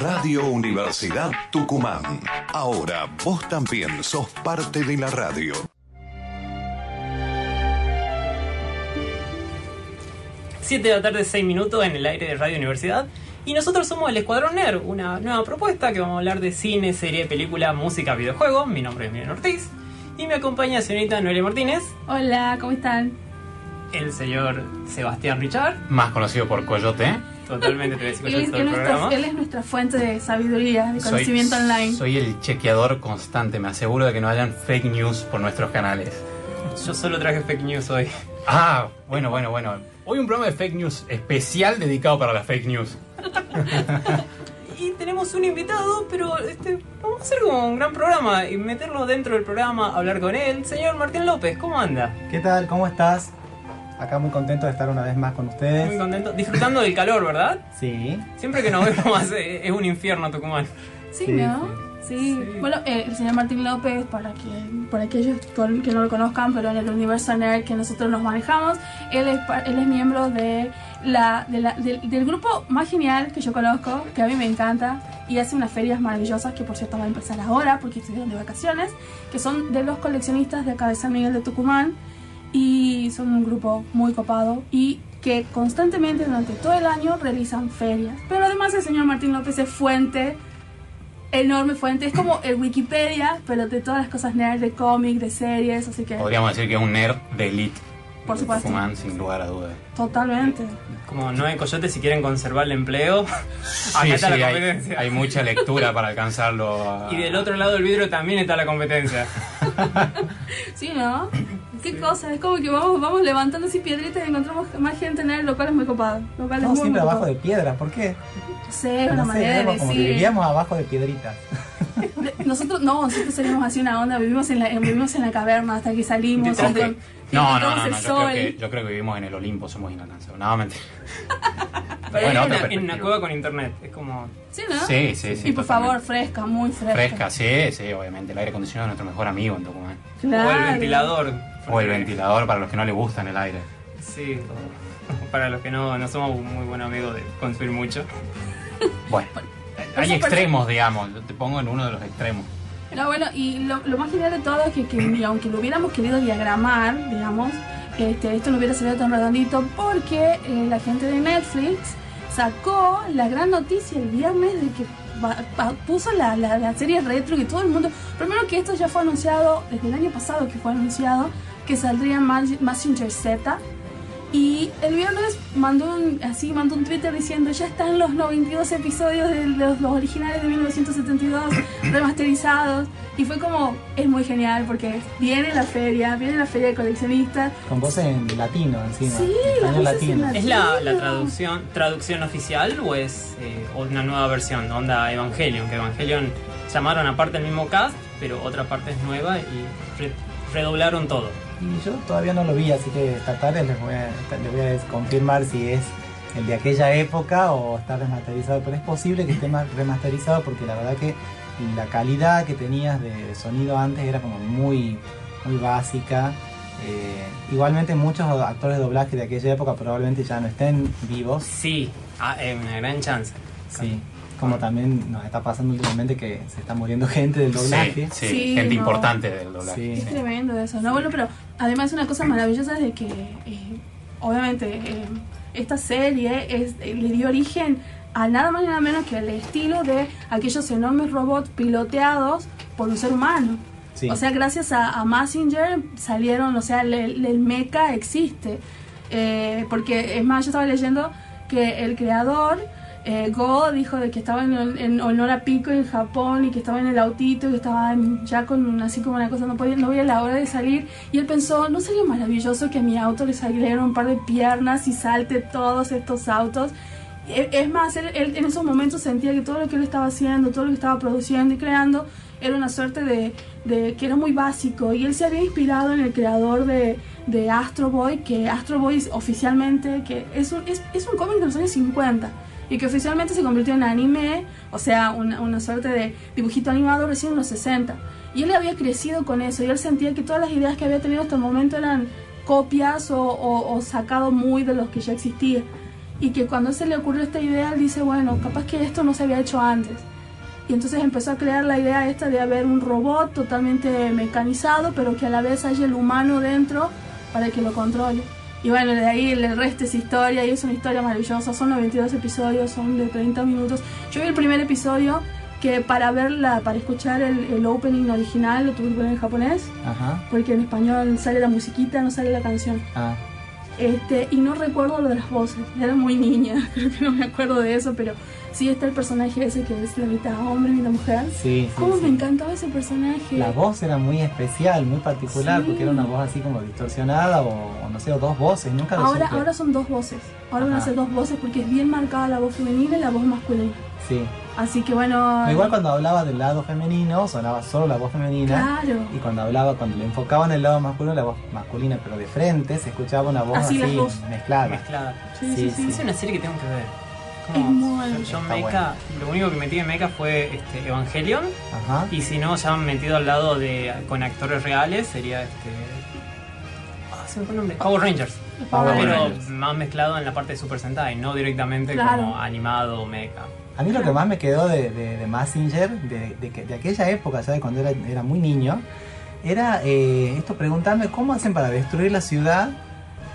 Radio Universidad Tucumán. Ahora vos también sos parte de la radio. Siete de la tarde, 6 minutos en el aire de Radio Universidad. Y nosotros somos el Escuadrón NER, una nueva propuesta que vamos a hablar de cine, serie, película, música, videojuego. Mi nombre es Miguel Ortiz. Y me acompaña la señorita Noelia Martínez, Hola, ¿cómo están? el señor Sebastián Richard. más conocido por Coyote. Totalmente te voy a decir Él él nuestra, él es nuestra fuente de sabiduría, de Soy- conocimiento online. Soy el chequeador constante, me aseguro de que no hayan fake news por nuestros canales. Yo solo traje fake news hoy. Ah, bueno, bueno, bueno. Hoy un programa de fake news especial dedicado para las fake news. Y tenemos un invitado, pero este, vamos a hacer como un gran programa y meterlo dentro del programa, hablar con él. Señor Martín López, ¿cómo anda? ¿Qué tal? ¿Cómo estás? Acá muy contento de estar una vez más con Muy ustedes. contento. Disfrutando del calor, ¿verdad? Sí. Siempre que nos vemos hace- es un infierno Tucumán. Sí, Sí, ¿no? Sí. Sí. Bueno, eh, el señor Martín López, para, que, para aquellos que no lo conozcan, pero en el universo nerd que nosotros nos manejamos, él es, él es miembro de la, de la- del- del grupo más genial que yo conozco, que a mí me encanta, y hace unas ferias maravillosas que por cierto va a empezar ahora porque estuvieron de vacaciones, que son de los coleccionistas de acá de San Miguel de Tucumán, y son un grupo muy copado y que constantemente durante todo el año realizan ferias. Pero además el señor Martín López es fuente, enorme fuente, es como el Wikipedia, pero de todas las cosas nerd, de cómic, de series, así que Podríamos decir que es un nerd de elite. Por supuesto. Tucumán, sin lugar a dudas. totalmente. Como no hay coyote, si quieren conservar el empleo, acá Sí, está sí, la hay, competencia. hay mucha lectura para alcanzarlo. a- Y del otro lado del vidrio también está la competencia. Sí, ¿no? Qué cosa, es como que vamos, vamos levantando así piedritas y encontramos más gente nerd, lo cual es muy copado. Lo cual es Estamos muy, siempre muy abajo copado. de piedras. ¿Por qué? No sé, una No sé, de como que vivíamos abajo de piedritas. Nosotros no, nosotros salimos así una onda, vivimos en la, vivimos en la caverna hasta que salimos. No, no, no, el no, yo creo, que, yo creo que vivimos en el Olimpo, somos inalcanzables. No, mentira. Pero Bueno, en, otra una, en cueva con internet. Es como. Sí, ¿no? Sí, sí, sí. y por totalmente. favor, fresca, muy fresca. Fresca, sí, sí, obviamente. El aire acondicionado es nuestro mejor amigo en Tucumán. Claro. O el ventilador. O el ventilador para los que no les gustan el aire. Sí. Para los que no, no somos muy buenos amigos de consumir mucho. Bueno, hay extremos, digamos. Yo te pongo en uno de los extremos. No, bueno, y lo, lo más genial de todo es que, aunque lo hubiéramos querido diagramar, digamos, este, esto no hubiera salido tan redondito porque eh, la gente de Netflix sacó la gran noticia el viernes de que va- va- puso la, la, la serie retro que todo el mundo... Primero que esto ya fue anunciado desde el año pasado que fue anunciado que saldría Mas- Mazinger Z. Y el viernes mandó un, así mandó un Twitter diciendo ya están los 92 episodios de los, los originales de 1972 remasterizados. Y fue como, es muy genial porque viene la feria, viene la feria de coleccionistas. Con voces en latino encima. Sí, en latino. latino. ¿Es la, la traducción traducción oficial o es eh, una nueva versión? Onda Evangelion, que Evangelion llamaron aparte el mismo cast, pero otra parte es nueva y re- redoblaron todo. Y yo todavía no lo vi, así que esta tarde les voy a, les voy a confirmar si es el de aquella época o está remasterizado. Pero es posible que esté más remasterizado porque la verdad que la calidad que tenías de sonido antes era como muy, muy básica. Eh, igualmente muchos actores de doblaje de aquella época probablemente ya no estén vivos. Sí, ah, eh, una gran chance. Sí, como también nos está pasando últimamente que se está muriendo gente del doblaje. Sí, sí, Sí, gente no. importante del doblaje. Sí. Es tremendo eso, ¿no? Bueno, pero además una cosa maravillosa es de que, eh, obviamente, eh, esta serie es, eh, le dio origen a nada más y nada menos que el estilo de aquellos enormes robots piloteados por un ser humano. Sí. O sea, gracias a, a Massinger salieron, o sea, el, el, el mecha existe. Eh, porque, es más, yo estaba leyendo que el creador, eh, Go, dijo de que estaba en, en honor a Pico en Japón y que estaba en el autito y que estaba ya con así como una cosa, no, podía, no veía la hora de salir. Y él pensó, ¿no sería maravilloso que a mi auto le salieran un par de piernas y salte todos estos autos? E- Es más, él, en esos momentos sentía que todo lo que él estaba haciendo, todo lo que estaba produciendo y creando, era una suerte de, que era muy básico. Y él se había inspirado en el creador de, de Astro Boy, que Astro Boy oficialmente, que es un, es, es un cómic de los años 50 y que oficialmente se convirtió en anime, o sea, una, una suerte de dibujito animado recién en los 60. Y él había crecido con eso y él sentía que todas las ideas que había tenido hasta el momento eran copias o, o- o sacado muy de los que ya existía. y que cuando se le ocurrió esta idea, él dice, bueno, capaz que esto no se había hecho antes. Y entonces empezó a crear la idea esta de haber un robot totalmente mecanizado, pero que a la vez haya el humano dentro para que lo controle. Y bueno, de ahí el resto es historia y es una historia maravillosa. Son 92 episodios, son de 30 minutos. Yo vi el primer episodio que para verla, para escuchar el, el opening original lo tuve que poner en japonés, Ajá. porque en español sale la musiquita, no sale la canción. Ah, Este, y no recuerdo lo de las voces, era muy niña, creo que no me acuerdo de eso, pero sí está el personaje ese que es la mitad hombre y mitad mujer. sí, sí, ¿Cómo sí. me encantaba ese personaje? La voz era muy especial, muy particular, Sí. porque era una voz así como distorsionada o, o no sé, o dos voces, nunca lo Ahora, supe. ahora son dos voces, ahora van a ser dos voces porque es bien marcada la voz femenina y la voz masculina. Sí. Así que bueno... Igual cuando hablaba del lado femenino, sonaba solo la voz femenina. Claro. Y cuando hablaba, cuando le enfocaban el lado masculino, la voz masculina, pero de frente, se escuchaba una voz Así así, mezclada. Mezclada. Sí, Sí, sí, sí. sí. Es una serie que tengo que ver. Es Como, muy yo, yo Está Mecha, lo único que metí en Mecha fue este, Evangelion. Ajá. Y si no, ya han metido al lado de con actores reales, sería este. Ah, se me fue el nombre. Power Rangers. Power Power Pero Rangers. más mezclado en la parte de Super Sentai, no directamente Claro. como animado o mecha. A mí lo que más me quedó de, de, de Massinger, de, de, que- de aquella época, ya de cuando era, era muy niño, era eh, esto, preguntarme cómo hacen para destruir la ciudad,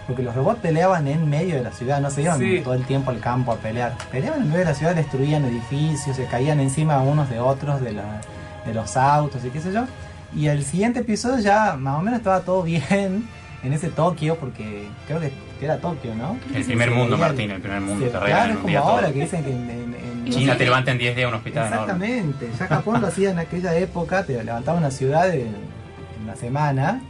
porque los robots peleaban en medio de la ciudad, no se iban Sí. todo el tiempo al campo a pelear. Peleaban en medio de la ciudad, destruían edificios, se caían encima unos de otros de, la- de los autos y qué sé yo. Y el siguiente episodio ya más o menos estaba todo bien en ese Tokio, porque creo que, era Tokio, ¿no? El primer mundo, Martín, el primer mundo. Claro, es como ahora todo. que dicen que en, en- en- China te levanta en 10 días un hospital enorme. Exactamente, ya Japón lo hacía en aquella época, te levantaba una ciudad en, en una semana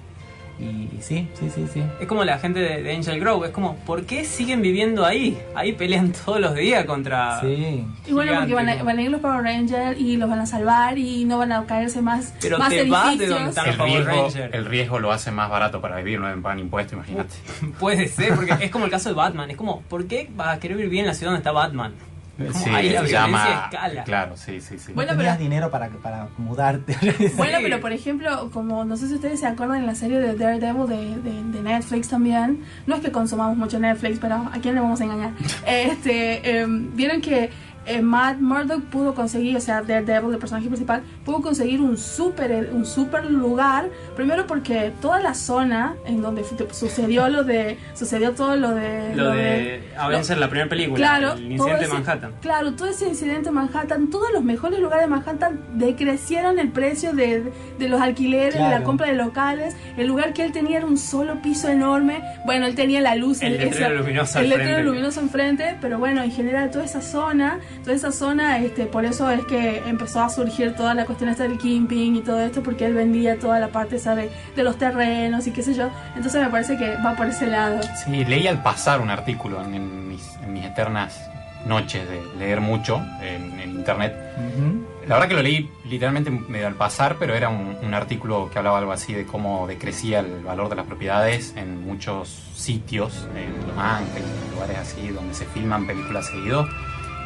y, y sí, sí, sí, sí. Es como la gente de, de Angel Grove, es como, ¿por qué siguen viviendo ahí? Ahí pelean todos los días contra. Sí, Y bueno, porque van a, van a ir los Power Rangers y los van a salvar y no van a caerse más, Pero más te vas de edificios. donde están El Power riesgo, Ranger. el riesgo lo hace más barato para vivir, no me pagan impuestos, imagínate. Puede ser, porque es como el caso de Batman. Es como, ¿por qué vas a querer vivir en la ciudad donde está Batman? Como ahí la se escala. Claro, sí, sí, sí. Bueno, no pero- dinero para, para mudarte. Bueno, Sí. pero por ejemplo, como no sé si ustedes se acuerdan en la serie de Daredevil de, de, de Netflix también, no es que consumamos mucho Netflix, pero ¿a quién le vamos a engañar? Este, em, Vieron que eh, Matt Murdock pudo conseguir, o sea, Daredevil, el personaje principal, pudo conseguir un super, un super lugar, primero porque toda la zona en donde sucedió lo de, sucedió todo lo de... Lo de Avenger, la primera película, Claro, el incidente de ese- Manhattan. Claro, todo ese incidente en Manhattan, todos los mejores lugares de Manhattan decrecieron el precio de, de los alquileres, de la Claro. compra de locales. El lugar que él tenía era un solo piso enorme. Bueno, él tenía la luz, El letrero esa- luminoso el al letrero frente. luminoso enfrente, pero bueno, en general toda esa zona, toda esa zona, este, por eso es que empezó a surgir toda la cuestión esta del Kingpin y todo esto, porque él vendía toda la parte esa de, de los terrenos y qué sé yo. Entonces me parece que va por ese lado. Sí, leí al pasar un artículo en, en mis, en mis eternas noches de leer mucho en, en internet. Ujú. La verdad que lo leí literalmente medio al pasar, pero era un, un artículo que hablaba algo así de cómo decrecía el valor de las propiedades en muchos sitios, en Los Ángeles, en lugares así donde se filman películas seguido,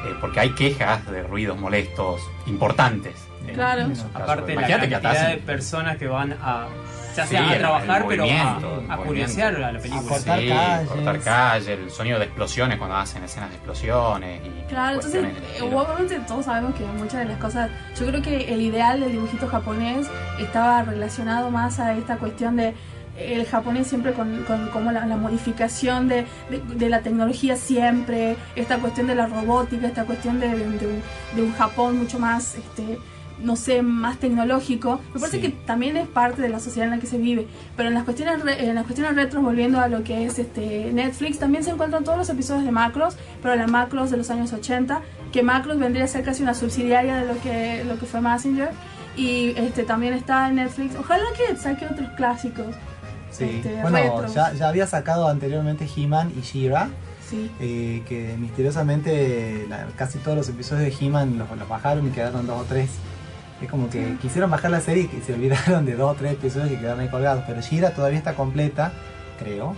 eh, porque hay quejas de ruidos molestos importantes. Eh, Claro. Aparte, la Imagínate que cantidad de personas que van a, ya Sí, sea a trabajar, el pero a, curiosear a la película. A cortar Sí, calles. cortar calle, el sonido de explosiones cuando hacen escenas de explosiones y Claro, entonces, eh, obviamente todos sabemos que muchas de las cosas, yo creo que el ideal del dibujito japonés estaba relacionado más a esta cuestión de el japonés siempre con, con como la, la modificación de, de- de la tecnología siempre, esta cuestión de la robótica, esta cuestión de, de- un, un Japón mucho más, este, no sé, más tecnológico. Me parece Sí. que también es parte de la sociedad en la que se vive. Pero en las cuestiones, re- en las cuestiones retros, volviendo a lo que es este Netflix, también se encuentran todos los episodios de Macros, pero la Macros de los años 80, que Macros vendría a ser casi una subsidiaria de lo que, lo que fue Messenger. Y este también está en Netflix. Ojalá que saque otros clásicos. Sí. Este, bueno, ya, ya había sacado anteriormente He-Man y She-Ra, Sí. eh, que misteriosamente la- casi todos los episodios de He-Man los, los bajaron y quedaron dos o tres. Es como que quisieron bajar la serie y se olvidaron de dos o tres episodios que quedaron ahí colgados. Pero She-Ra todavía está completa, creo.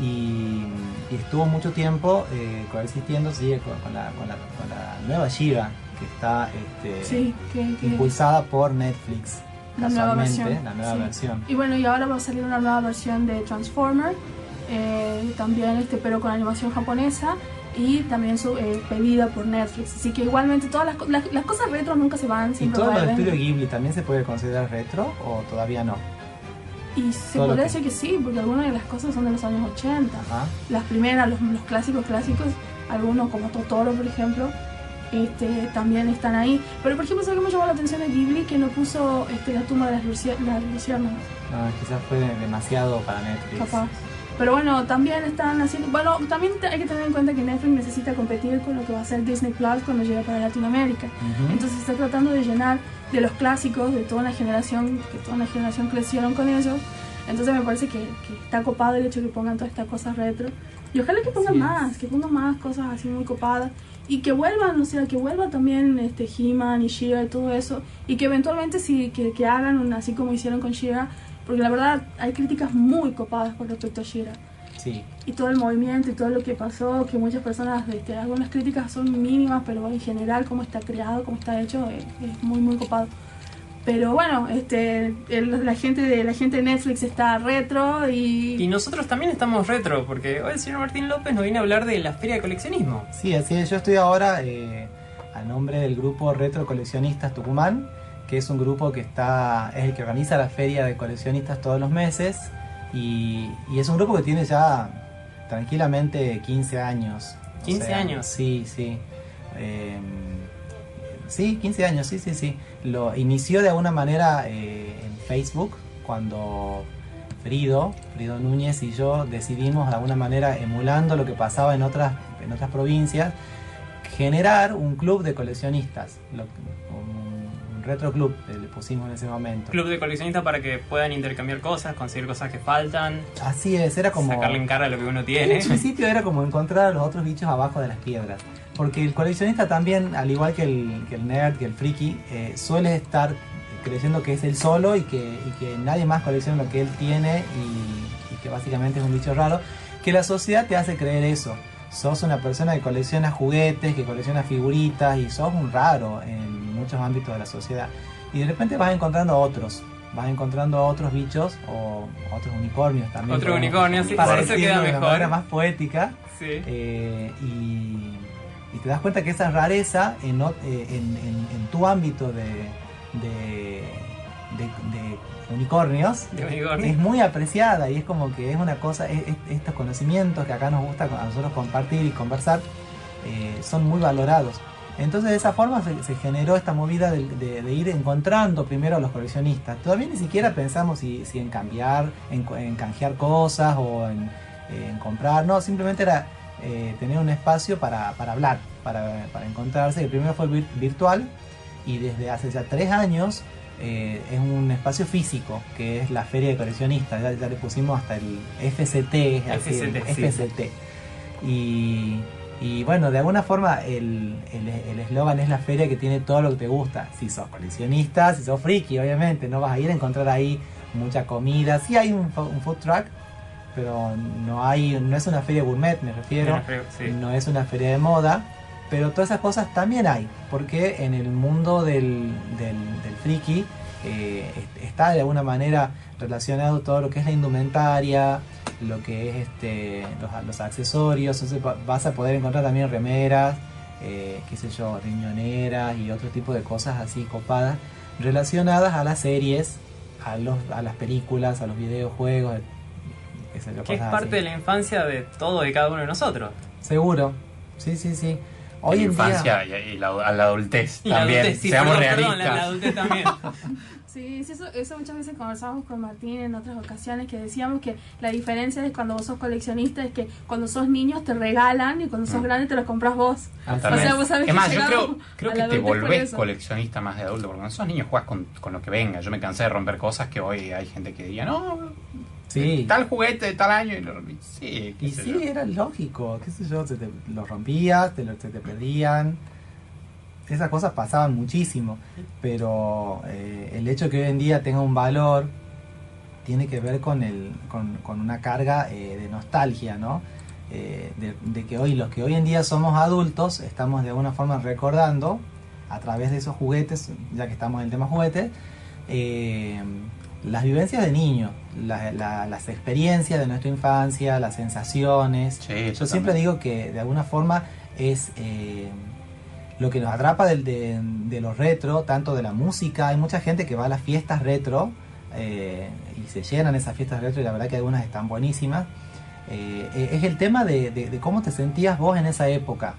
Y, y estuvo mucho tiempo eh, coexistiendo sigue con, con la, con, la, con la nueva She-Ra, que está este, Sí, que, que- impulsada por Netflix. La nueva Casualmente, versión, la nueva sí. versión. Y bueno, y ahora va a salir una nueva versión de Transformer, eh, también este, pero con animación japonesa. y también su, eh, pedida por Netflix. Así que igualmente todas las, las, las cosas retro nunca se van, ¿Y todo lo de vuelven. estudio Ghibli también se puede considerar retro o todavía no? Y se todo podría que- decir que sí, porque algunas de las cosas son de los años 80. Ajá. Las primeras, los, los clásicos clásicos, algunos como Totoro, por ejemplo, este, también están ahí. Pero, por ejemplo, ¿sabes qué me llamó la atención de Ghibli? Que no puso este, la tumba de las, luciérnagas. No, quizás fue demasiado para Netflix. capaz. Pero bueno, también están haciendo. Bueno, también hay que tener en cuenta que Netflix necesita competir con lo que va a ser Disney Plus cuando llegue para Latinoamérica. Ujú. Entonces está tratando de llenar de los clásicos de toda una generación, que toda una generación crecieron con ellos. Entonces me parece que, que está copado el hecho de que pongan todas estas cosas retro. Y ojalá que pongan es. más, que pongan más cosas así muy copadas. Y que vuelvan, o sea, que vuelva también este He-Man y She-Ra y todo eso. Y que eventualmente sí, que, que hagan así como hicieron con She-Ra. Porque la verdad hay críticas muy copadas con respecto a She-Ra Sí, y todo el movimiento y todo lo que pasó, que muchas personas, este, algunas críticas son mínimas, pero en general cómo está creado, cómo está hecho, es, es muy muy copado. Pero bueno, este, el- la gente de la gente de Netflix está retro Y y, nosotros también estamos retro, porque hoy el señor Martín López nos viene a hablar de la feria de coleccionismo. sí, así es. Yo estoy ahora eh, a nombre del grupo Retro Coleccionistas Tucumán, que es un grupo que está es el que organiza la feria de coleccionistas todos los meses y, y es un grupo que tiene ya tranquilamente 15 años. O 15 años. Sí, sí. Eh, sí, 15 años, sí, sí, sí. Lo inició de alguna manera eh, en Facebook cuando Frido, Frido Núñez y yo decidimos de alguna manera emulando lo que pasaba en otras, en otras provincias, generar un club de coleccionistas, lo- un, un retro club eh, le pusimos en ese momento. Club de coleccionistas para que puedan intercambiar cosas, conseguir cosas que faltan, Así es, era como... sacarle en cara lo que uno En tiene. principio era como encontrar a los otros bichos abajo de las piedras. Porque el coleccionista también, al igual que el, que el nerd, que el friki, eh, suele estar creyendo que es él solo y que, y que nadie más colecciona lo que él tiene y, y que básicamente es un bicho raro. Que la sociedad te hace creer eso. Sos una persona que colecciona juguetes, que colecciona figuritas y sos un raro en muchos ámbitos de la sociedad. Y de repente vas encontrando otros. Vas encontrando otros bichos o otros unicornios también. Otro como- unicornio, sí, para eso queda de una mejor. manera más poética. Sí. Eh, y, y te das cuenta que esa rareza en, eh, en- en- en tu ámbito de, de, de- de unicornios unicornio. es muy apreciada y es como que es una cosa, es- es- estos conocimientos que acá nos gusta a nosotros compartir y conversar eh, son muy valorados. Entonces de esa forma se, se generó esta movida de, de- de ir encontrando primero a los coleccionistas. Todavía ni siquiera pensamos si, si en cambiar, en, en canjear cosas o en, en comprar, no, simplemente era eh, tener un espacio para, para hablar, para, para encontrarse. El primero fue vir- virtual y desde hace ya tres años eh, es un espacio físico, que es la feria de coleccionistas. Ya, ya le pusimos hasta el FCT, es así, el FCT, sí. FCT. Y, y bueno, de alguna forma el el- el eslogan es la feria que tiene todo lo que te gusta. Si sos coleccionista, si sos friki, obviamente, no vas a ir a encontrar ahí mucha comida. Sí hay un, un food truck, pero no hay no es una feria gourmet, me refiero. Sí. No es una feria de moda, pero todas esas cosas también hay, porque en el mundo del, del, del friki eh, est- está de alguna manera relacionado todo lo que es la indumentaria, lo que es este, los, los accesorios, entonces va- vas a poder encontrar también remeras, eh, qué sé yo, riñoneras y otro tipo de cosas así copadas relacionadas a las series, a, los, a las películas, a los videojuegos, Que es parte así. de la infancia de todo y cada uno de nosotros. Seguro, sí, sí, sí. la Hoy en infancia día, y, y la, a la adultez Y la también. adultez, sí, Seamos perdón, realistas. perdón, la, la adultez también. Sí, sí, eso, eso muchas veces conversamos con Martín en otras ocasiones que decíamos que la diferencia es cuando vos sos coleccionista es que cuando sos niños te regalan y cuando sos Mm. grande te los compras vos. O sea, vos sabés es que más, yo creo, creo que la te adultez por volvés eso. coleccionista más de adulto, porque cuando sos niño juegas con, con lo que venga. Yo me cansé de romper cosas que hoy hay gente que diría, no, sí. tal juguete de tal año. Y lo rompí. Sí, qué Y sé sí, yo. era lógico, qué sé yo, se te, los rompías, te, lo- se te perdían. Esas cosas pasaban muchísimo, pero eh, el hecho que hoy en día tenga un valor tiene que ver con, el, con, con una carga eh, de nostalgia, ¿no? Eh, de, de que hoy, los que hoy en día somos adultos, estamos de alguna forma recordando, a través de esos juguetes, ya que estamos en el tema juguetes, eh, las vivencias de niño, la- la- las experiencias de nuestra infancia, las sensaciones. Sí, Yo siempre digo que de alguna forma es eh, lo que nos atrapa del- de, de lo retro, tanto de la música. Hay mucha gente que va a las fiestas retro eh, y se llenan esas fiestas retro y la verdad que algunas están buenísimas. Eh, eh, es el tema de, de- de cómo te sentías vos en esa época,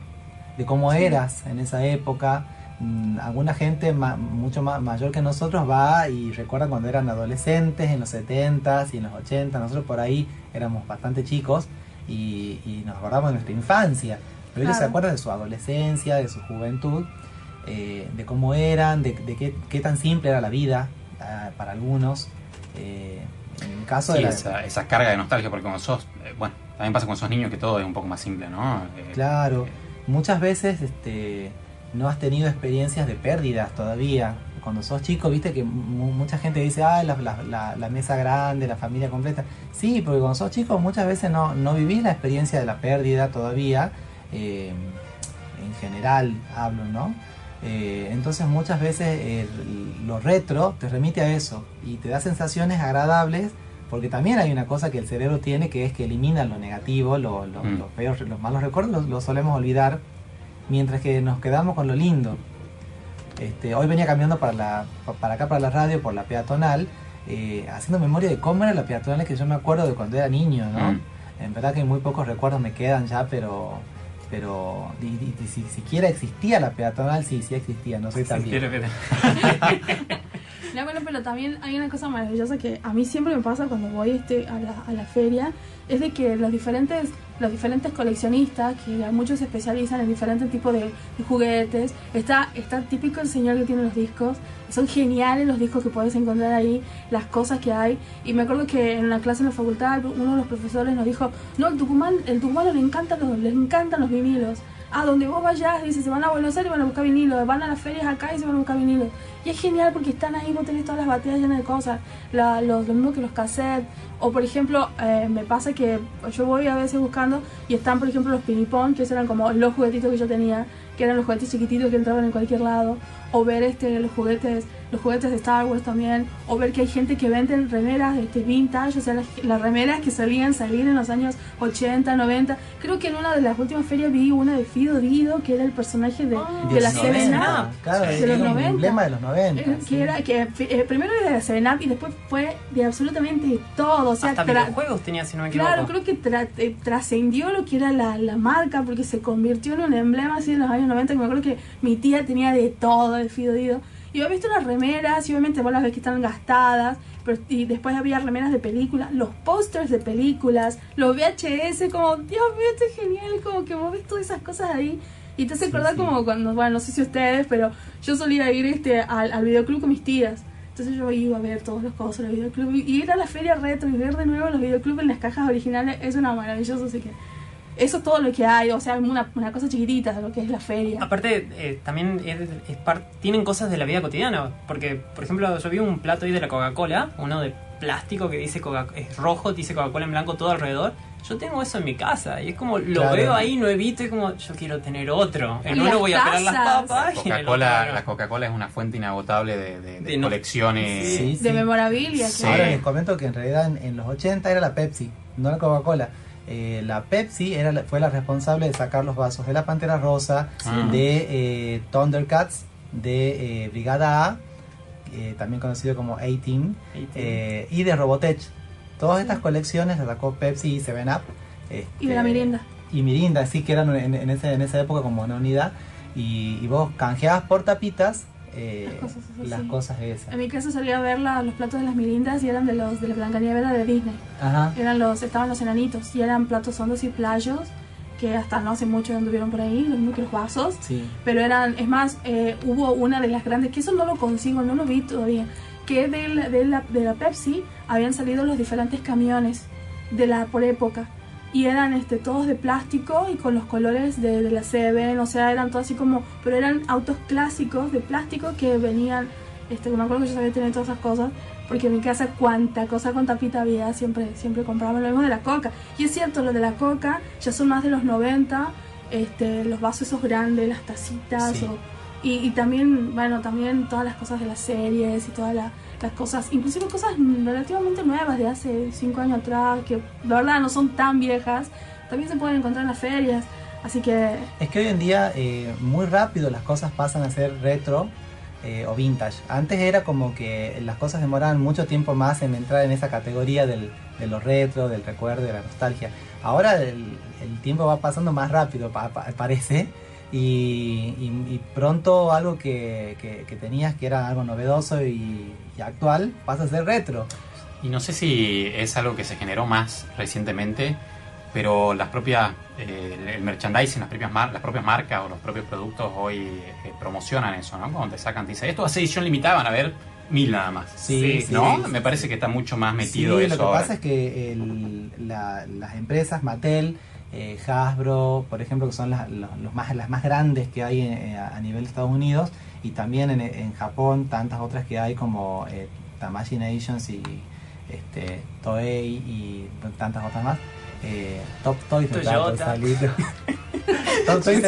de cómo eras en esa época. Mm, alguna gente ma- mucho más mayor que nosotros va y recuerda cuando eran adolescentes en los 70s y en los 80 nosotros por ahí éramos bastante chicos y, y nos acordamos de nuestra infancia. Pero ellos se acuerdan de su adolescencia de su juventud eh, de cómo eran de, de qué, qué tan simple era la vida ah, para algunos. Eh, en el caso Sí, de la, esa, esa carga de nostalgia, porque cuando sos, eh, bueno, también pasa con sos niños que todo es un poco más simple, ¿no? Eh, Claro, muchas veces este, no has tenido experiencias de pérdidas todavía. Cuando sos chico, viste que mu- mucha gente dice, ah, la, la- la- la mesa grande, la familia completa. Sí, porque cuando sos chico muchas veces no, no vivís la experiencia de la pérdida todavía. eh, en general hablo, ¿no? Eh, entonces muchas veces eh, lo retro te remite a eso y te da sensaciones agradables porque también hay una cosa que el cerebro tiene que es que elimina lo negativo, lo, lo- Mm. los feos, los malos recuerdos los, los solemos olvidar mientras que nos quedamos con lo lindo. Este, hoy venía caminando para, la, pa- para acá, para la radio, por la peatonal, eh, haciendo memoria de cómo era la peatonal que yo me acuerdo de cuando era niño, ¿no? Mm. En verdad que muy pocos recuerdos me quedan ya, pero pero y- y- y si siquiera existía la peatonal, sí, sí existía, no soy tan pero- No, bueno, pero también hay una cosa maravillosa que a mí siempre me pasa cuando voy este, a, la, a la feria, es de que los diferentes, los diferentes coleccionistas, que muchos se especializan en diferentes tipos de, de juguetes, está, está típico el señor que tiene los discos, son geniales los discos que puedes encontrar ahí, las cosas que hay, y me acuerdo que en la clase en la facultad uno de los profesores nos dijo, no, el Tucumán, el Tucumán le encantan los, les encantan los vinilos, a donde vos vayas, dice, se van a Buenos Aires y van a buscar vinilos, van a las ferias acá y se van a buscar vinilos. Y es genial porque están ahí, vos tenés todas las baterías llenas de cosas, la- los, lo mismo que los cassettes. O por ejemplo, eh, me pasa que yo voy a veces buscando y están por ejemplo los pinipón, que eran como los juguetitos que yo tenía, que eran los juguetes chiquititos que entraban en cualquier lado. O ver este, los juguetes los juguetes de Star Wars también. O ver que hay gente que venden remeras este, vintage, o sea, las, las remeras que solían salir en los años 80, 90. Creo que en una de las últimas ferias vi una de Fido Dido, que era el personaje de, de la Seven 90, Up. Claro, de los un 90. emblema de los 90. Eh, sí. que era que eh, primero era de la Seven Up y después fue de absolutamente todo. O sea, Hasta tra- videojuegos tenía, si no me equivoco. Claro, creo que tra- eh, trascendió lo que era la, la marca porque se convirtió en un emblema así en los años 90. Que me acuerdo que mi tía tenía de todo de Fido Dido. Y yo he visto las remeras y obviamente vos las ves que están gastadas. Pero, y después había remeras de películas, los pósters de películas, los VHS, como, Dios mío, esto es genial. Como que vos ves todas esas cosas ahí. Y te hace acordar sí. como cuando, bueno, no sé si ustedes, pero yo solía ir este al, al videoclub con mis tías. Entonces yo iba a ver todos los cosas los videoclubs. Y ir a la feria retro y ver de nuevo los videoclubs en las cajas originales es una maravillosa. Así que eso es todo lo que hay. O sea, una, una cosa chiquitita de lo que es la feria. Aparte, eh, también es, es par- tienen cosas de la vida cotidiana. Porque, por ejemplo, yo vi un plato ahí de la Coca-Cola, uno de plástico que dice Coca es rojo, dice Coca-Cola en blanco todo alrededor. Yo tengo eso en mi casa y es como lo Claro. veo ahí nuevito y como yo quiero tener otro. En uno voy a pelar las papas Coca-Cola, la Coca-Cola es una fuente inagotable de, de- de De no- colecciones. Sí, De sí. memorabilia. Claro. Ahora les comento que en realidad en, en los 80 era la Pepsi, no la Coca-Cola. Eh, la Pepsi era la- fue la responsable de sacar los vasos de la Pantera Rosa, Ah. de eh, Thundercats, de eh, Brigada A, eh, también conocido como A-Team, eh, y de Robotech. Todas estas colecciones las sacó Pepsi y 7-Up. Y de la este, merienda. Y Mirinda, sí, que eran en, en ese- en esa época como una unidad. Y, y vos canjeabas por tapitas eh, Las cosas esas, las cosas esas. En mi casa solía ver la- los platos de las mirindas y eran de los de la Blancanieves de Disney. Ajá. Eran los, estaban los enanitos y eran platos hondos y playos que hasta no hace mucho anduvieron por ahí, los vasos. Sí. Pero eran, es más, eh, hubo una de las grandes, que eso no lo consigo, no lo vi todavía, que de la, de la, de la Pepsi habían salido los diferentes camiones de la por época. Y eran este, todos de plástico y con los colores de, de la Seven, o sea, eran todos así como, pero eran autos clásicos de plástico que venían, este, me acuerdo que yo sabía tener todas esas cosas, porque en mi casa cuánta cosa con tapita había, siempre, siempre compraba lo mismo de la coca. Y es cierto, lo de la coca ya son más de los 90, este, los vasos esos grandes, las tacitas, Sí. o- y, y también, bueno, también todas las cosas de las series y toda la, las cosas, inclusive cosas relativamente nuevas de hace 5 años atrás, que la verdad no son tan viejas, también se pueden encontrar en las ferias. Así que Es que hoy en día eh, muy rápido las cosas pasan a ser retro eh, o vintage. Antes era como que las cosas demoraban mucho tiempo más en entrar en esa categoría del, de lo retro, del recuerdo, de la nostalgia. Ahora el, el tiempo va pasando más rápido, pa- pa- parece. Y, y- y pronto algo que, que- que tenías que era algo novedoso y, y actual pasa a ser retro. Y no sé si es algo que se generó más recientemente, pero las propias, eh, el- merchandising, las propias, mar- las propias marcas o los propios productos hoy eh, promocionan eso, ¿no? Cuando te sacan, te dicen, esto hace edición limitada, van a ver mil nada más. Sí, sí, ¿No? sí. Me parece que está mucho más metido sí, eso lo que ahora. pasa es que el- la- las empresas Mattel, eh, Hasbro, por ejemplo, que son las, los- los más, las más grandes que hay eh, a nivel de Estados Unidos, y también en, en Japón, tantas otras que hay como eh, Tamashii Nations y este, Toei y tantas otras más. Eh, Top Toys Toyota. salir. Top Toys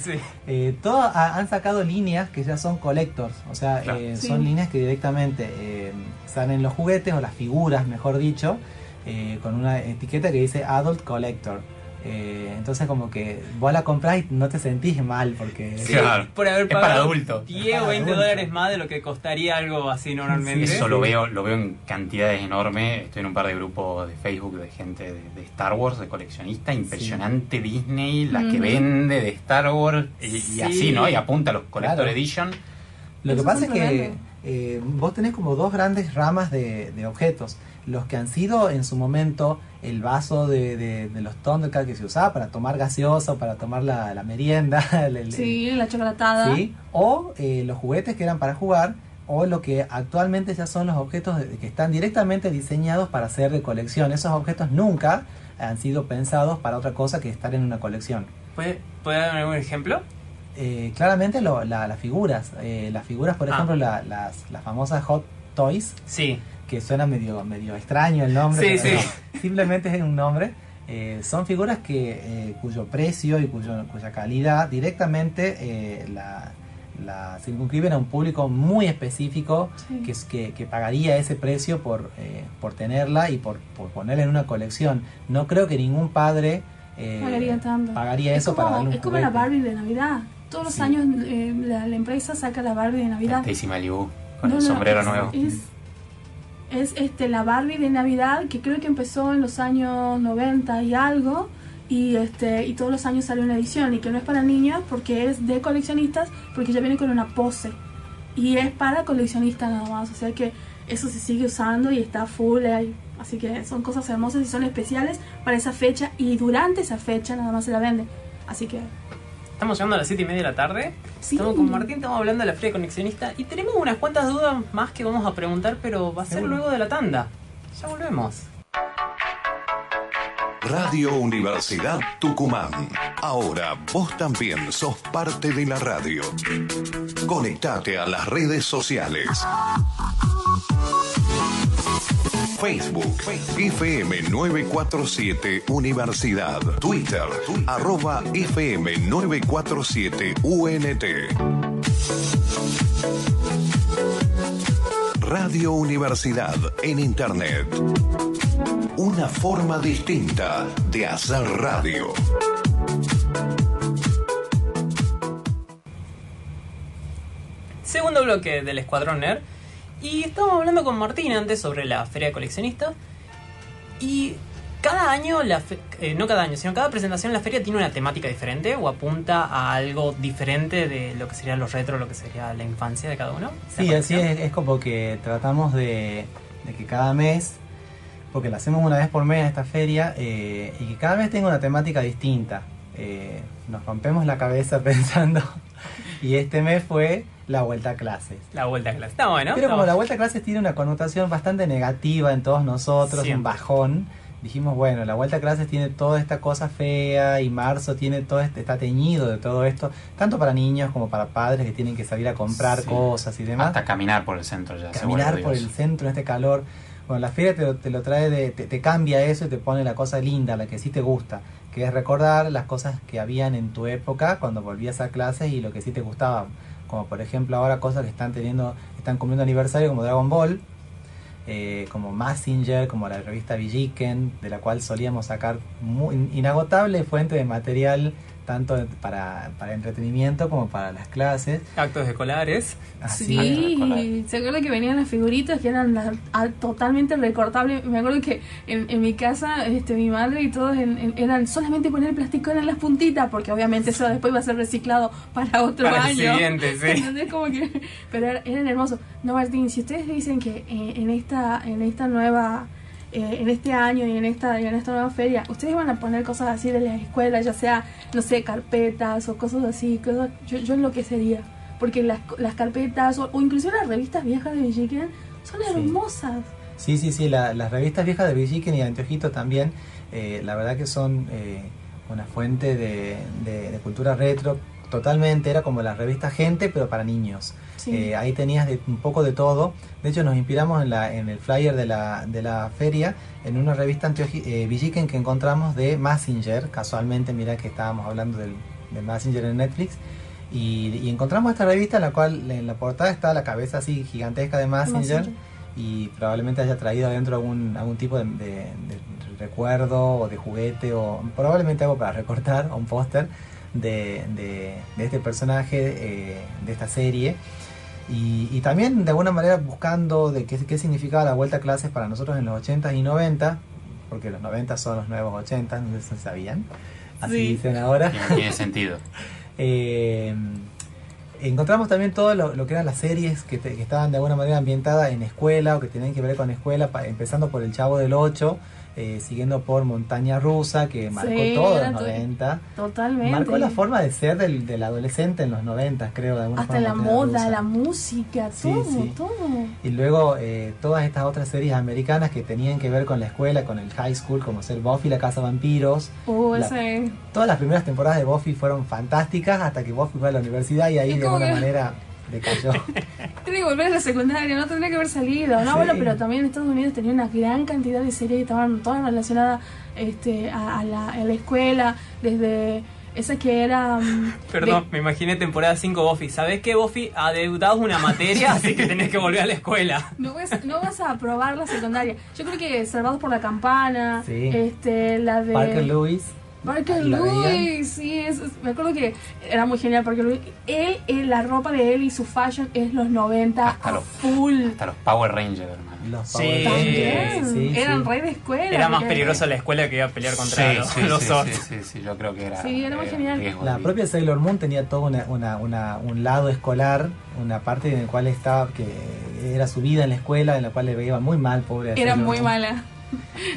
sí. Eh, todo ha- han sacado líneas que ya son collectors, o sea, Claro. eh, Sí. son líneas que directamente eh, salen los juguetes o las figuras, mejor dicho, eh, con una etiqueta que dice Adult Collector. Eh, entonces como que vos la comprás y no te sentís mal porque Sí. Claro. Por haber Es para adultos. 10 Es o para 20 adultos. dólares más de lo que costaría algo así normalmente. Sí, Eso lo veo, lo veo en cantidades enormes. Estoy en un par de grupos de Facebook de gente de, de Star Wars, de coleccionista. Impresionante Disney, la que vende de Star Wars y, y Sí. así, ¿no? Y apunta a los Collector Claro. Edition. Lo que pasa es que eh, vos tenés como dos grandes ramas de, de objetos. Los que han sido en su momento el vaso de, de- de los Thundercats que se usaba para tomar gaseosa o para tomar la, la merienda. el- el- sí, la chocolatada. ¿sí? O eh, los juguetes que eran para jugar, o lo que actualmente ya son los objetos de- que están directamente diseñados para ser de colección. Esos objetos nunca han sido pensados para otra cosa que estar en una colección. ¿Puede, ¿Puede darme algún ejemplo? Eh, claramente lo- la- las figuras, eh, las figuras, por Ah. ejemplo, la- las, las famosas Hot Toys, Sí. Que suena medio, medio extraño el nombre, Sí, pero sí. simplemente es un nombre. eh, son figuras que eh, cuyo precio y cuyo, cuya calidad directamente eh, la, la circunscriben a un público muy específico Sí. que, es- que, que pagaría ese precio por, eh, por tenerla y por, por ponerla en una colección. No creo que ningún padre eh, Pagaría tanto. pagaría Es eso como, para darle un es como la. Barbie de Navidad. Todos los Sí. años eh, la, la empresa saca la Barbie de Navidad. Stacy Malibu con No, el no, sombrero es, nuevo. Es, es, este, la Barbie de Navidad que creo que empezó en los años 90 y algo. Y, este, y todos los años sale una edición y que no es para niños porque es de coleccionistas porque ya viene con una pose y es para coleccionistas nada más o sea que eso se sigue usando y está full ahí. así que son cosas hermosas y son especiales para esa fecha y durante esa fecha nada más se la vende así que Estamos llegando a las 7 y media de la tarde. Sí. Estamos con Martín, estamos hablando de la Feria Conexionista y tenemos unas cuantas dudas más que vamos a preguntar, pero va a ser Seguro. luego de la tanda. Ya volvemos. Radio Universidad Tucumán. Ahora vos también sos parte de la radio. Conectate a las redes sociales. Facebook, FM 947 Universidad. Twitter, arroba FM 947 UNT. Radio Universidad en Internet. Una forma distinta de hacer radio. Segundo bloque del Escuadrón Nerd. Y estábamos hablando con Martín antes sobre la Feria de Coleccionistas. Y cada año, la fe- eh, no cada año, sino cada presentación en la feria tiene una temática diferente o apunta a algo diferente de lo que sería los retro, lo que sería la infancia de cada uno. Sí, ¿La así es, es como que tratamos de, de que cada mes, porque la hacemos una vez por mes esta feria, eh, y que cada mes tenga una temática distinta. Eh, nos rompemos la cabeza pensando, y este mes fue la vuelta a clases. La vuelta a clase. Está bueno. Pero está como la vuelta a clases tiene una connotación bastante negativa en todos nosotros, un bajón, dijimos, bueno, la vuelta a clases tiene toda esta cosa fea y marzo tiene todo este, está teñido de todo esto, tanto para niños como para padres que tienen que salir a comprar Sí. cosas y demás Hasta caminar por el centro ya caminar por el centro en este calor. Bueno, la feria te lo, te lo trae, de, te, te cambia eso y te pone la cosa linda, la que sí te gusta, que es recordar las cosas que habían en tu época cuando volvías a clases y lo que sí te gustaba. como por ejemplo ahora cosas que están teniendo, están cumpliendo aniversario como Dragon Ball, eh, como Massinger, como la revista Villiquen, de la cual solíamos sacar muy, inagotable fuente de material tanto para, para entretenimiento como para las clases. Actos escolares. Así Sí, se acuerda que venían las figuritas que eran las- ah, totalmente recortables. Me acuerdo que en, en mi casa, este, mi madre y todos en- en- eran solamente poner plástico en las puntitas, porque obviamente eso después iba a ser reciclado para otro Para el año. siguiente, sí. ¿Entendés? Como que, pero era- eran hermosos. No, Martín, si ustedes dicen que eh, en esta, en esta nueva eh, en este año y en esta y en esta nueva feria, ustedes van a poner cosas así de la escuela, ya sea, no sé, carpetas o cosas así, cosas, yo, yo enloquecería. Porque las, las carpetas o, o inclusive las revistas viejas de Villiquen son Sí. hermosas. Sí, sí, sí, la- las revistas viejas de Villiquen y de Anteojito también, eh, la verdad que son eh, una fuente de, de- de cultura retro totalmente, era como la revista Gente, pero para niños. Sí. Eh, ahí tenías de- un poco de todo. De hecho, nos inspiramos en, la, en el flyer de la, de la feria, en una revista eh, Villiquen que encontramos de Massinger. Casualmente, mira que estábamos hablando del, de Massinger en Netflix. Y, y encontramos esta revista en la cual en la portada está la cabeza así gigantesca de Massinger y probablemente haya traído adentro algún, algún tipo de, de- de recuerdo o de juguete o probablemente algo para recortar o un póster de, de- de este personaje eh, de esta serie y, y también de alguna manera buscando de qué, qué significaba la vuelta a clases para nosotros en los 80 y 90 porque los 90 son los nuevos 80 no sé si sabían así Sí. dicen ahora Tiene, tiene sentido. eh, encontramos también todo lo, lo que eran las series que, te- que estaban de alguna manera ambientadas en escuela o que tenían que ver con escuela, pa- empezando por El Chavo del 8, eh, siguiendo por Montaña Rusa, que marcó Sí, todos los todo- 90. Totalmente. Marcó la forma de ser del, del adolescente en los 90, creo, de alguna Hasta forma. la moda, Rusa. la música, todo, sí. todo. Y luego eh, todas estas otras series americanas que tenían que ver con la escuela, con el high school, como ser Buffy la Casa Vampiros. Uh, La-. Todas las primeras temporadas de Buffy fueron fantásticas hasta que Buffy fue a la universidad y ahí de alguna que- manera decayó. Tiene que volver a la secundaria, no tendría que haber salido. No, Sí. bueno, pero también Estados Unidos tenía una gran cantidad de series que estaban todas relacionadas este, a, a la, a la escuela, desde esa que era... mm, Perdón, de- me imaginé temporada 5 Buffy. ¿Sabés qué, Buffy? Adeudás una materia, así que tenés que volver a la escuela. no, vas, no vas a aprobar la secundaria. Yo creo que Salvados por la Campana, Sí. este, la de... Parker Lewis. Parker. Lewis, sí, es- es- me acuerdo que era muy genial Parker Lewis. Él, eh, la ropa de él y su fashion es los 90 Hasta a los- full. Hasta los Power Rangers, hermano. Los Sí. Power También, Rangers, sí, eran sí. rey de escuela. Era más peligroso la escuela que iba a pelear contra Sí, los, sí, los sí, Zords. sí, sí, sí, yo creo que era. Sí, era muy genial. riesgo La propia Sailor Moon tenía todo una, una, una- un lado escolar, una parte en la cual estaba, que era su vida en la escuela, en la cual le veía muy mal, pobre. Era Sailor muy Moon. mala.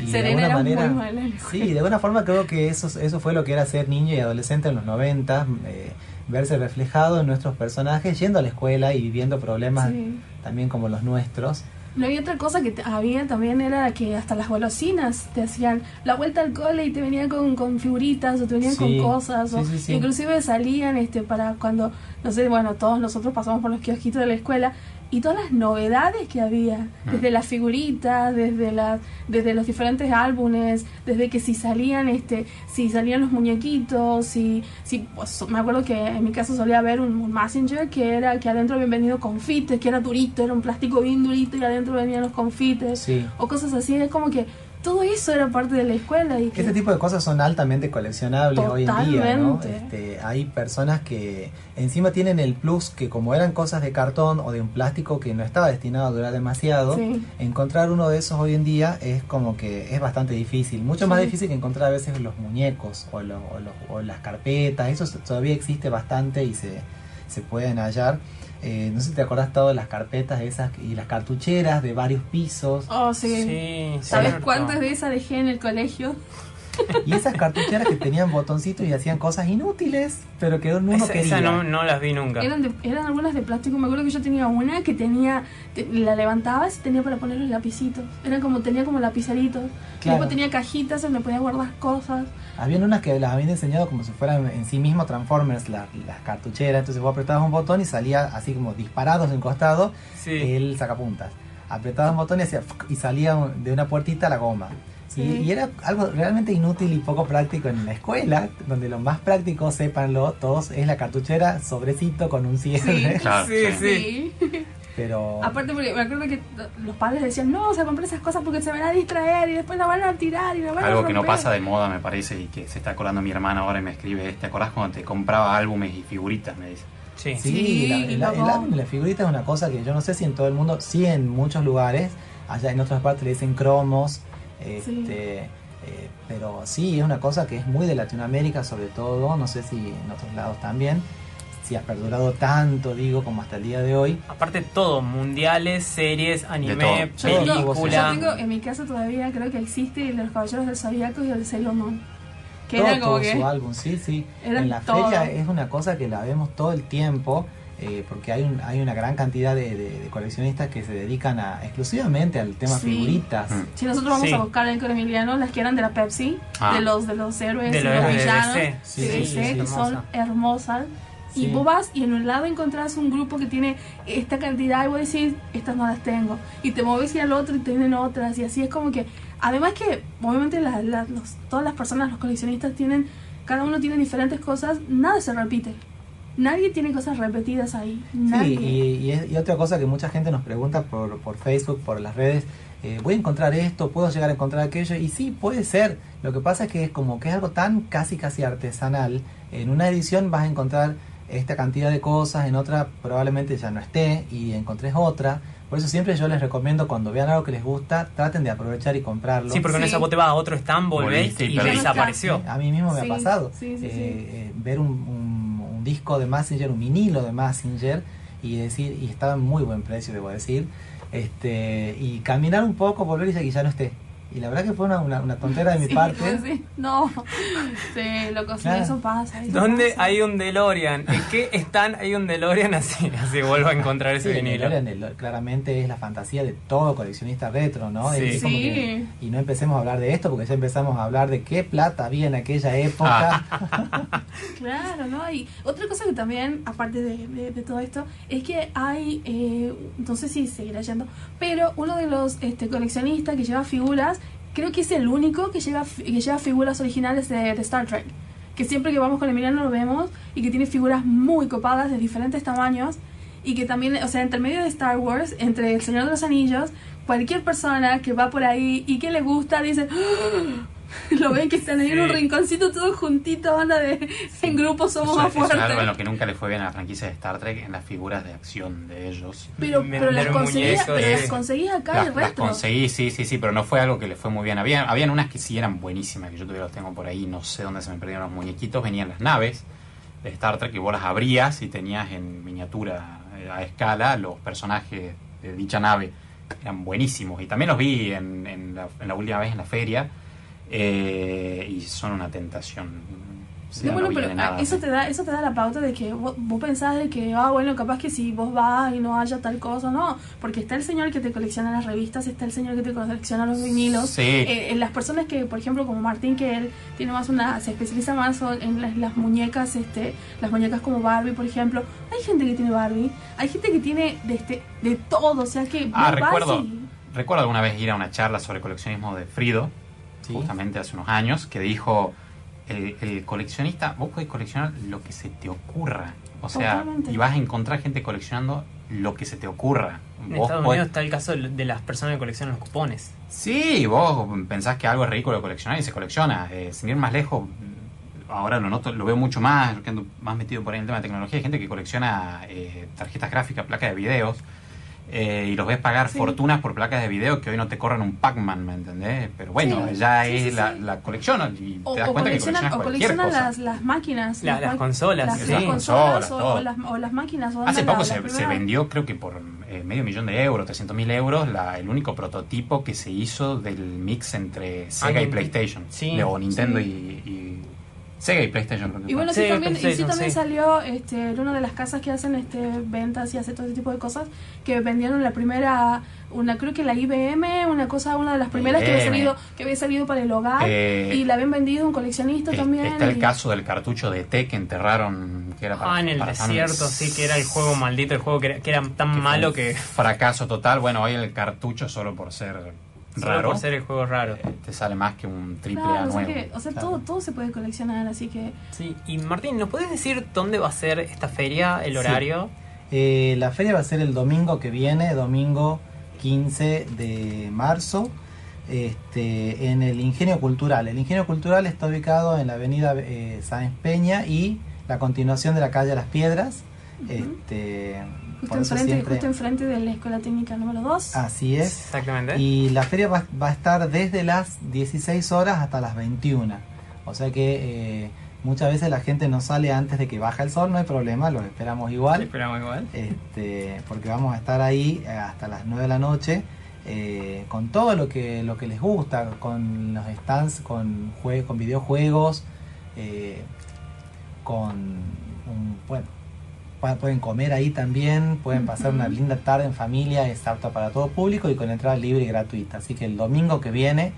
Y de alguna era manera- muy mala. Sí, de alguna forma creo que eso, eso fue lo que era ser niño y adolescente en los 90, eh, verse reflejado en nuestros personajes yendo a la escuela y viviendo problemas Sí. también como los nuestros. No había otra cosa que había también era que hasta las golosinas te hacían la vuelta al cole y te venían con, con figuritas o te venían Sí, con cosas o sí, sí, sí. inclusive salían este para cuando no sé bueno todos nosotros pasamos por los kiosquitos de la escuela y todas las novedades que había desde las figuritas desde las desde los diferentes álbumes desde que si salían este si salían los muñequitos si si pues, me acuerdo que en mi caso solía haber un, un messenger que era que adentro habían venido confites que era durito era un plástico bien durito y adentro venían los confites Sí. o cosas así es como que todo eso era parte de la escuela y que Este tipo de cosas son altamente coleccionables hoy en día, ¿no? Este, hay personas que encima tienen el plus que como eran cosas de cartón o de un plástico que no estaba destinado a durar demasiado, Sí. encontrar uno de esos hoy en día es como que es bastante difícil, mucho más difícil que encontrar a veces los muñecos o, lo- o los- o las carpetas, eso todavía existe bastante y se, se pueden hallar. Eh, no sé si te acordás todas las carpetas esas y las cartucheras de varios pisos. oh sí, Sí, ¿sabes cierto. cuántas de esas dejé en el colegio? Y esas cartucheras que tenían botoncitos y hacían cosas inútiles, pero que uno Esa, quería. esa no, no las vi nunca. Eran, de- eran algunas de plástico. Me acuerdo que yo tenía una que tenía, te- la levantabas y tenía para poner los lapicitos. Eran como, tenía como lapiceritos. Claro. Después tenía cajitas donde podía guardar cosas. Habían unas que las habían enseñado como si fueran en sí mismo Transformers, la- las cartucheras. Entonces vos apretabas un botón y salía así como disparados en costado Sí. el sacapuntas. Apretabas un botón y, hacía y salía de una puertita la goma. Y, y era algo realmente inútil y poco práctico en la escuela, donde lo más práctico, sépanlo todos, es la cartuchera sobrecito con un cierre. Claro, Sí, sí. Pero Aparte porque me acuerdo que los padres decían, no, o sea, compré esas cosas porque se van a distraer y después la van a tirar y la van a Algo que no romper". pasa de moda, me parece, y que se está acordando mi hermana ahora y me escribe, ¿te acordás cuando te compraba álbumes y figuritas? Me dice. Sí. sí, Sí, la- el, álbum y la figurita es una cosa que yo no sé si en todo el mundo, sí en muchos lugares, allá en otras partes le dicen cromos, este, Sí. eh, pero sí, es una cosa que es muy de Latinoamérica sobre todo, no sé si en otros lados también, si ha perdurado tanto, digo, como hasta el día de hoy. Aparte todo, mundiales, series, anime, todo. Yo tengo, película. yo tengo en mi casa todavía, creo que existe el de los Caballeros del Zodíaco y el de Sailor Moon. Que todo, era como todo que... su álbum, sí, sí. Era en la todo. feria es una cosa que la vemos todo el tiempo, eh, porque hay, un, hay una gran cantidad de, de- de coleccionistas que se dedican a, exclusivamente al tema Sí. figuritas. Mm. Si nosotros vamos Sí. a buscar en con Emiliano las que eran de la Pepsi, Ah. de los de los héroes De y los los villanos. Sí, de sí, DC, sí, son hermosas. Y vos vas y en un lado encontrás un grupo que tiene esta cantidad y vos decís, estas no las tengo. Y te mueves y al otro y tienen otras. Y así es como que, además que obviamente la- la- los- todas las personas, los coleccionistas tienen, cada uno tiene diferentes cosas, nada se repite. Nadie tiene cosas repetidas ahí. Nadie. Sí, y, y es- y otra cosa que mucha gente nos pregunta por, por Facebook, por las redes, eh, voy a encontrar esto, puedo llegar a encontrar aquello, y sí, puede ser. Lo que pasa es que es como que es algo tan casi casi artesanal. En una edición vas a encontrar esta cantidad de cosas, en otra probablemente ya no esté y encontres otra. Por eso siempre yo les recomiendo cuando vean algo que les gusta, traten de aprovechar y comprarlo. Sí, porque en Sí. esa vos te vas a otro stand, volvés y desapareció. A mí mismo me Sí, ha pasado. sí, sí, Eh, sí. eh, ver un, un- un disco de Massinger, un vinilo de Massinger, y decir, y estaba en muy buen precio, debo decir, este, y caminar un poco, volver y ya- y ya no esté. Y la verdad que fue una, una, una tontera de mi Sí, parte. pues sí. No. Sí, loco, Claro. eso pasa. eso ¿Dónde pasa. hay un DeLorean? ¿En qué stand hay un DeLorean así? Así vuelvo a encontrar ese Sí, el. DeLorean, el- claramente es la fantasía de todo coleccionista retro, ¿no? Sí. Es como Sí. que- y no empecemos a hablar de esto porque ya empezamos a hablar de qué plata había en aquella época. Claro, ¿no? Y otra cosa que también, aparte de, de- de todo esto, es que hay, eh, no sé si seguirá yendo, pero uno de los este, coleccionistas que lleva figuras, creo que es el único que lleva, que lleva figuras originales de, de Star Trek. Que siempre que vamos con Emiliano lo vemos y que tiene figuras muy copadas de diferentes tamaños. Y que también, o sea, entre medio de Star Wars, entre El Señor de los Anillos, cualquier persona que va por ahí y que le gusta dice, ¡Ah! lo ven que están ahí en un rinconcito todos juntitos, anda de en grupo somos Eso, más eso es fuertes. algo en lo que nunca le fue bien a la franquicia de Star Trek, en las figuras de acción de ellos. Pero, pero las pero las sí. conseguías acá Las, el las retro. conseguí, sí, sí, sí, pero no fue algo que le fue muy bien. Había, habían unas que sí eran buenísimas, que yo todavía los tengo por ahí, no sé dónde se me perdieron los muñequitos. Venían las naves de Star Trek y vos las abrías y tenías en miniatura eh, a escala los personajes de dicha nave. Eran buenísimos y también los vi en, en la, en la última vez en la feria eh, y son una tentación. No, bueno, no pero nada. eso te da eso te da la pauta de que vos, vos pensás de que, ah, bueno, capaz que si vos vas y no haya tal cosa, no. Porque está el señor que te colecciona las revistas, está el señor que te colecciona los vinilos. Sí. Eh, las personas que, por ejemplo, como Martín, que él tiene más una, se especializa más en las, las muñecas, este, las muñecas como Barbie, por ejemplo. Hay gente que tiene Barbie, hay gente que tiene de, este, de todo, o sea que Ah, recuerdo, y- recuerdo alguna vez ir a una charla sobre coleccionismo de Frido, Sí. justamente hace unos años, que dijo, el, el coleccionista, vos podés coleccionar lo que se te ocurra. O sea, Totalmente. y vas a encontrar gente coleccionando lo que se te ocurra. En Vos Estados podés- Unidos está el caso de las personas que coleccionan los cupones. Sí, vos pensás que algo es ridículo de coleccionar y se colecciona. Eh, sin ir más lejos, ahora lo noto, lo veo mucho más, que ando más metido por ahí en el tema de tecnología. Hay gente que colecciona eh, tarjetas gráficas, placas de videos, eh, y los ves pagar Sí. fortunas por placas de video que hoy no te corren un Pac-Man, ¿me entendés? Pero bueno, Sí, ya sí, es sí, la, sí. la colección y O, te das o cuenta que coleccionas o coleccionan cosa. las, las máquinas. La- las consolas, Las, sí. las Las consolas o, las, o las máquinas. o Hace poco la- se, la se primera- vendió, creo que por eh, medio millón de euros, 300 mil euros, la, el único prototipo que se hizo del mix entre Sega y PlayStation. sí. O Nintendo Sí. y, y Sega y PlayStation. creo que Y bueno, Sí, también, y sí también sí. salió este, en una de las casas que hacen este, ventas y hace todo ese tipo de cosas, que vendieron la primera, una creo que la IBM, una cosa, una de las primeras que había salido, que había salido para el hogar, Eh, y la habían vendido un coleccionista Es- también. Está el y- caso del cartucho de T que enterraron, que era para, Ah, en el para desierto, sí, que era el juego maldito, el juego que era, que era tan Que malo que... Fracaso total. Bueno, hoy el cartucho solo por ser Solo raro, por ser el juego raro. eh, te sale más que un triple A Claro, o sea, nuevo. que, o sea Claro. todo, todo se puede coleccionar, así que Sí, y Martín, ¿nos puedes decir dónde va a ser esta feria, el Sí. horario? Eh, la feria va a ser el domingo que viene, domingo 15 de marzo, este, en el Ingenio Cultural. El Ingenio Cultural está ubicado en la avenida eh, Sáenz Peña y la continuación de la calle Las Piedras. este, justo enfrente, siempre- justo enfrente de la Escuela Técnica número 2. Así es. Exactamente. Y la feria va, va a estar desde las 16 horas hasta las 21. O sea que eh, muchas veces la gente no sale antes de que baja el sol, no hay problema, los esperamos igual. Esperamos igual. este, porque vamos a estar ahí eh, hasta las 9 de la noche eh, con todo lo que, lo que les gusta, con los stands, con, jue- con videojuegos, eh, con un, bueno, pueden comer ahí también, pueden pasar una linda tarde en familia, es apto para todo público y con entrada libre y gratuita. Así que el domingo que viene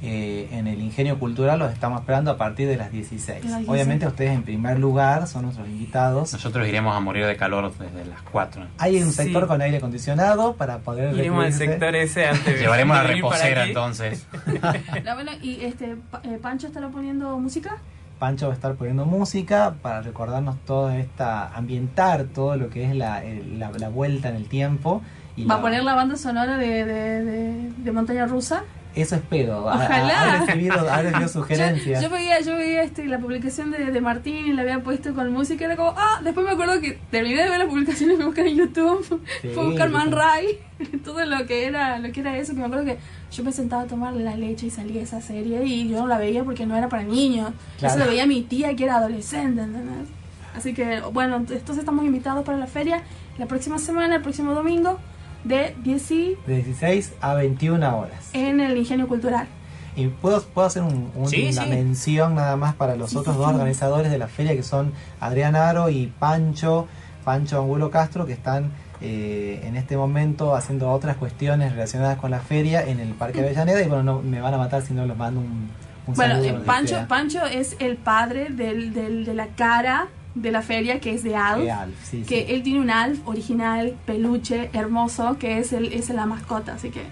eh, en el Ingenio Cultural los estamos esperando a partir de las 16. De las 16. Obviamente ustedes en primer lugar son nuestros invitados. Nosotros iremos a morir de calor desde las 4. Hay un Sí. sector con aire acondicionado para poder Iremos al sector ese antes Llevaremos la reposera entonces. La bueno, y este eh, Pancho estará poniendo música. Pancho va a estar poniendo música para recordarnos toda esta, ambientar todo lo que es la, la, la vuelta en el tiempo. Y Va la- a poner la banda sonora de, de, de, de Montaña Rusa. Eso espero. Ojalá. Ha, ha recibido, ha recibido sugerencias. yo veía, yo veía este, la publicación de, de Martín y la había puesto con música. Era como, ah, después me acuerdo que terminé de ver las publicaciones, a buscar en YouTube, Sí, fui a buscar Man. Ray, todo lo que era, lo que era eso. Que me acuerdo que yo me sentaba a tomar la leche y salía esa serie y yo no la veía porque no era para niños. Claro. Eso lo veía mi tía que era adolescente, ¿entendés? Así que, bueno, entonces estamos invitados para la feria la próxima semana, el próximo domingo, de 10 y De 16 a 21 horas. en el Ingenio Cultural. Y puedo, puedo hacer un- un- Sí, una sí. mención nada más para los Sí, otros sí, dos sí. organizadores de la feria que son Adrián Aro y Pancho, Pancho Angulo Castro, que están eh, en este momento haciendo otras cuestiones relacionadas con la feria en el Parque Avellaneda. Y bueno, no, me van a matar si no los mando un, un Bueno, saludo. eh, Pancho. Pancho es el padre del, del- de la cara de la feria, que es de Alf. Eh, Alf, sí, que sí. él tiene un Alf original, peluche, hermoso, que es, el, es la mascota. Así que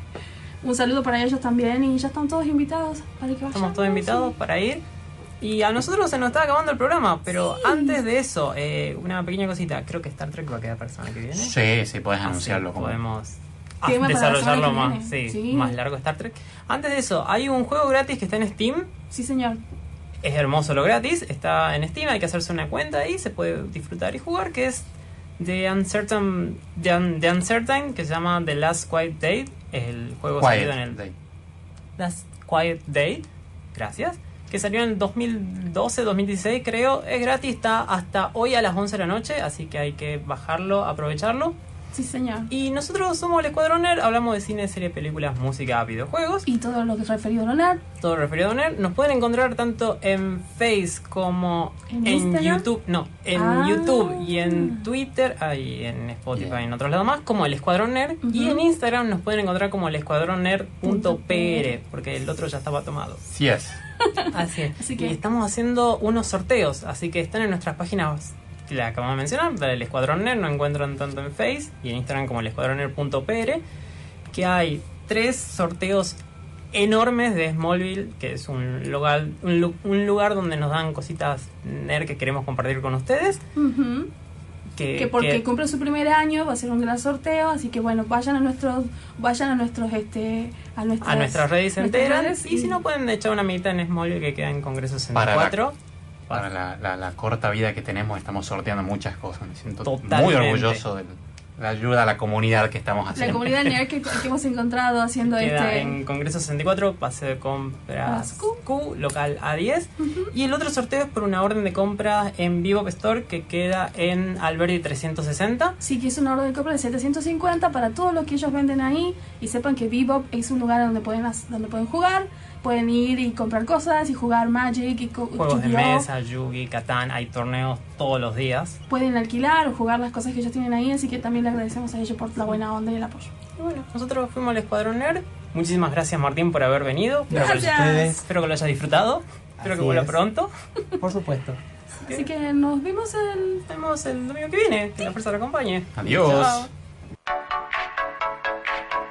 un saludo para ellos también y ya están todos invitados para que vayan. Estamos todos invitados para ir. Y a nosotros se nos está acabando el programa, pero antes de eso, eh, una pequeña cosita. Creo que Star Trek va a quedar para la semana que viene. Sí, sí, puedes anunciarlo como. podemos ah, desarrollarlo más, sí, Sí. más largo Star Trek. Antes de eso, hay un juego gratis que está en Steam. Sí, señor. Es hermoso lo gratis, está en Steam, hay que hacerse una cuenta ahí, se puede disfrutar y jugar, que es The Uncertain, The, Un- The Uncertain, que se llama The Last Quiet Date. El juego salido en el Quiet Day. Last Quiet Date, gracias, que salió en el 2012-2016 creo, es gratis, está hasta hoy a las 11 de la noche, así que hay que bajarlo, aprovecharlo. Sí, señor. Y nosotros somos el Escuadrón Nerd, hablamos de cine, series, películas, música, videojuegos, Y todo lo que es referido a Leonard. todo referido a Nerd. Nos pueden encontrar tanto en Face como ¿En? YouTube, no, en Ah. YouTube y en Twitter, ahí en Spotify y en otros lados más, como el Escuadrón Nerd. Y en Instagram nos pueden encontrar como el escuadronnerd.pr, porque el otro ya estaba tomado. Sí es. Así es. Así que- Y estamos haciendo unos sorteos, así que están en nuestras páginas la acabamos de mencionar, la del Escuadrón Nerd, nos encuentran tanto en Face y en Instagram como el escuadronnerd.pr, que hay tres sorteos enormes de Smallville, que es un lugar, un, lu- un lugar donde nos dan cositas nerd que queremos compartir con ustedes. Que, que porque que- cumple su primer año va a ser un gran sorteo así que bueno vayan a nuestros vayan a nuestros este a nuestras, a nuestras redes nuestras redes Y si no pueden echar una mitad en Smallville que queda en Congreso Para la- 64. Para la, la- la corta vida que tenemos, estamos sorteando muchas cosas. Me siento muy Totalmente. orgulloso de la ayuda a la comunidad que estamos la haciendo. comunidad nerd que, que hemos encontrado haciendo Queda este en Congreso 64, pase de compras Q. Q, local A10. Y el otro sorteo es por una orden de compra en Vivo Store que queda en Alberti 360. sí que es una orden de compra de 750 para todo lo que ellos venden ahí y sepan que Bebop es un lugar donde pueden donde pueden jugar pueden ir y comprar cosas y jugar Magic y Juegos de mesa, Yugi, Catán, hay torneos todos los días. pueden alquilar o jugar las cosas que ellos tienen ahí así que también le agradecemos a ellos por la buena onda y el apoyo Y bueno, nosotros fuimos al Escuadrón Nerd. Muchísimas gracias Martín por haber venido. Espero que lo- Gracias. Espero que lo hayas disfrutado. Espero Así que vuelva es. pronto. por supuesto. así que nos vemos el vemos el domingo que viene. Que la fuerza te acompañe. Adiós. Chao.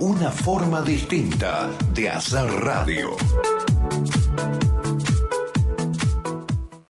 Una forma distinta de hacer radio.